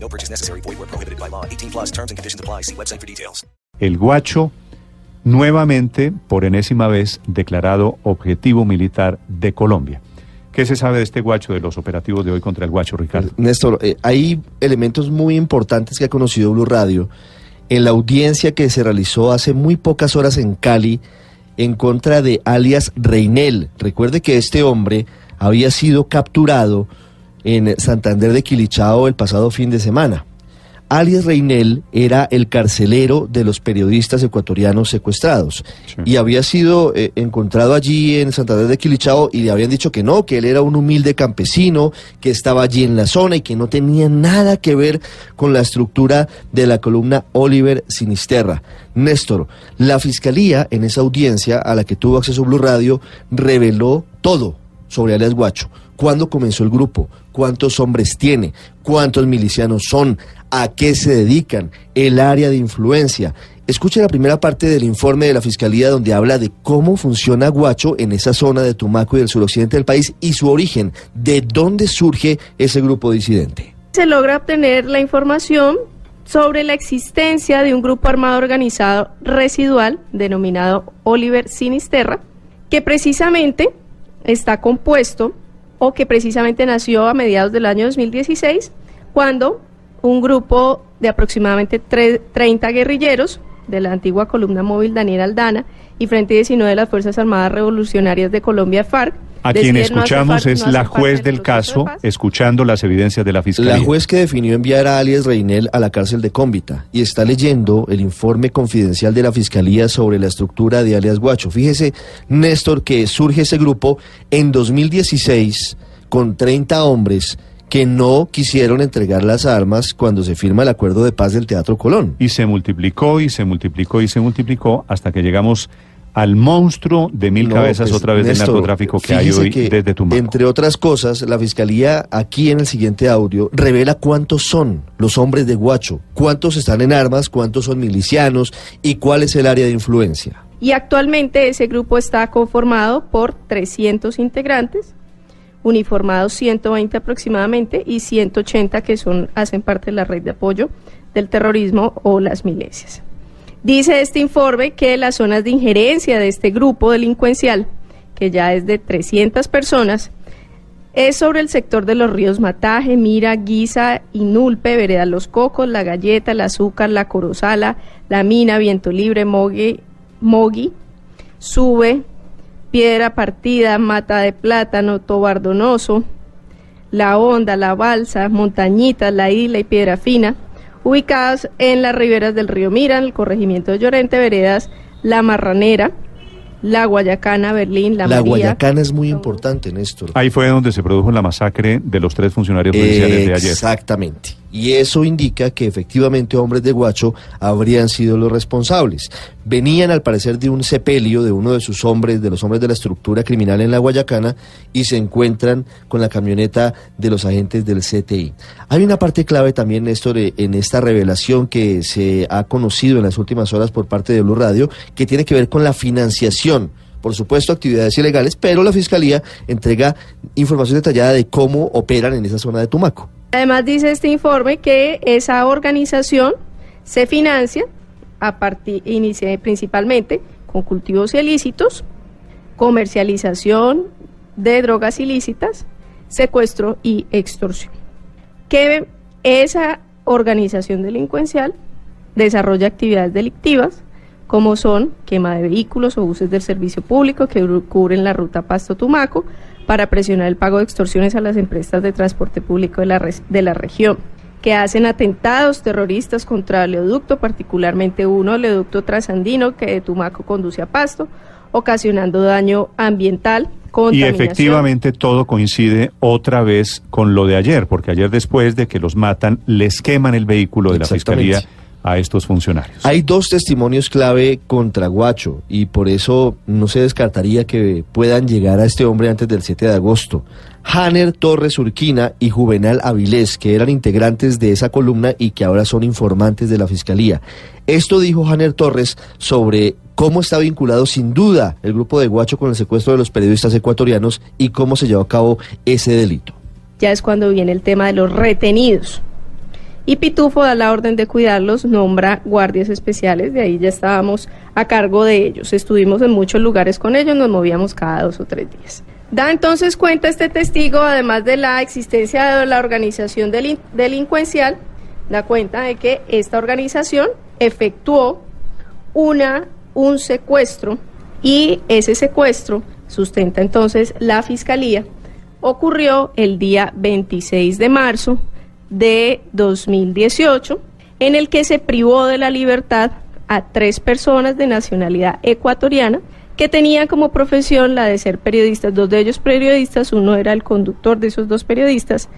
No purchase necessary. Void where prohibited by law. 18 plus terms and conditions apply. See website for details. El Guacho, nuevamente, por enésima vez, declarado objetivo militar de Colombia. ¿Qué se sabe de este Guacho, de los operativos de hoy contra el Guacho, Ricardo? Néstor, eh, hay elementos muy importantes que ha conocido Blue Radio en la audiencia que se realizó hace muy pocas horas en Cali en contra de alias Reinel. Recuerde que este hombre había sido capturado en Santander de Quilichao el pasado fin de semana. Alias Reinel era el carcelero de los periodistas ecuatorianos secuestrados y había sido eh, encontrado allí en Santander de Quilichao y le habían dicho que no, que él era un humilde campesino, que estaba allí en la zona y que no tenía nada que ver con la estructura de la columna Oliver Sinisterra. Néstor, la fiscalía en esa audiencia a la que tuvo acceso Blue Radio reveló todo sobre alias Guacho. ¿Cuándo comenzó el grupo? ¿Cuántos hombres tiene? ¿Cuántos milicianos son? ¿A qué se dedican? El área de influencia. Escuche la primera parte del informe de la Fiscalía donde habla de cómo funciona Guacho en esa zona de Tumaco y del suroccidente del país y su origen, de dónde surge ese grupo disidente. Se logra obtener la información sobre la existencia de un grupo armado organizado residual denominado Oliver Sinisterra, que precisamente está compuesto o que precisamente nació a mediados del año 2016, cuando un grupo de aproximadamente 30 guerrilleros de la antigua columna móvil Daniel Aldana y Frente 19 de las Fuerzas Armadas Revolucionarias de Colombia, FARC, a quien escuchamos es la juez del caso, escuchando las evidencias de la fiscalía. La juez que definió enviar a alias Reinel a la cárcel de Cómbita y está leyendo el informe confidencial de la fiscalía sobre la estructura de alias Guacho. Fíjese, Néstor, que surge ese grupo en 2016 con 30 hombres que no quisieron entregar las armas cuando se firma el acuerdo de paz del Teatro Colón. Y se multiplicó y se multiplicó y se multiplicó hasta que llegamos al monstruo de mil No, cabezas pues, otra vez Néstor, del narcotráfico que hay hoy que, desde Tumaco. Entre otras cosas, la fiscalía aquí en el siguiente audio revela cuántos son los hombres de Guacho, cuántos están en armas, cuántos son milicianos y cuál es el área de influencia. y actualmente ese grupo está conformado por 300 integrantes, uniformados 120 aproximadamente y 180 que son hacen parte de la red de apoyo del terrorismo o las milicias. Dice este informe que las zonas de injerencia de este grupo delincuencial, que ya es de 300 personas, es sobre el sector de los ríos Mataje, Mira, Guisa, Inulpe, Vereda Los Cocos, La Galleta, El Azúcar, La Corozala, La Mina, Viento Libre, Mogui, Mogui Sube, Piedra Partida, Mata de Plátano, Tobardonoso, La Honda, La Balsa, Montañitas, La Isla y Piedra Fina, ubicadas en las riberas del río Mira, en el corregimiento de Llorente, Veredas, La Marranera, La Guayacana, Berlín, La, La María. Guayacana es muy importante, Néstor. Ahí fue donde se produjo la masacre de los tres funcionarios policiales de ayer. Exactamente. Y eso indica que efectivamente hombres de Guacho habrían sido los responsables. Venían al parecer de un sepelio de uno de sus hombres, de los hombres de la estructura criminal en la Guayacana, y se encuentran con la camioneta de los agentes del CTI. Hay una parte clave también, Néstor, eh, en esta revelación que se ha conocido en las últimas horas por parte de Blue Radio, que tiene que ver con la financiación por supuesto, actividades ilegales, pero la Fiscalía entrega información detallada de cómo operan en esa zona de Tumaco. Además dice este informe que esa organización se financia a principalmente con cultivos ilícitos, comercialización de drogas ilícitas, secuestro y extorsión. Que esa organización delincuencial desarrolla actividades delictivas como son quema de vehículos o buses del servicio público que cubren la ruta Pasto-Tumaco para presionar el pago de extorsiones a las empresas de transporte público de la, res- de la región, que hacen atentados terroristas contra el oleoducto, particularmente uno, el oleoducto trasandino que de Tumaco conduce a Pasto, ocasionando daño ambiental, Y efectivamente todo coincide otra vez con lo de ayer, porque ayer después de que los matan, les queman el vehículo de la fiscalía a estos funcionarios. Hay dos testimonios clave contra Guacho y por eso no se descartaría que puedan llegar a este hombre antes del 7 de agosto. Hanner Torres Urquina y Juvenal Avilés, que eran integrantes de esa columna y que ahora son informantes de la Fiscalía. Esto dijo Hanner Torres sobre cómo está vinculado sin duda el grupo de Guacho con el secuestro de los periodistas ecuatorianos y cómo se llevó a cabo ese delito. Ya es cuando viene el tema de los retenidos. Y Pitufo da la orden de cuidarlos, nombra guardias especiales, de ahí ya estábamos a cargo de ellos. Estuvimos en muchos lugares con ellos, nos movíamos cada dos o tres días. Da entonces cuenta este testigo, además de la existencia de la organización delin delincuencial, da cuenta de que esta organización efectuó una, un secuestro y ese secuestro, sustenta entonces la fiscalía, ocurrió el día 26 de marzo de 2018, en el que se privó de la libertad a tres personas de nacionalidad ecuatoriana que tenían como profesión la de ser periodistas, dos de ellos periodistas, uno era el conductor de esos dos periodistas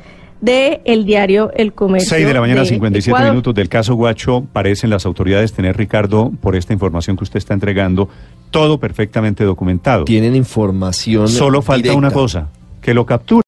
de el diario El Comercio. 6 de la mañana, de 57 Ecuador. minutos del caso Guacho. Parecen las autoridades tener, Ricardo, por esta información que usted está entregando, todo perfectamente documentado. Tienen información. Solo falta directa. una cosa, que lo capture.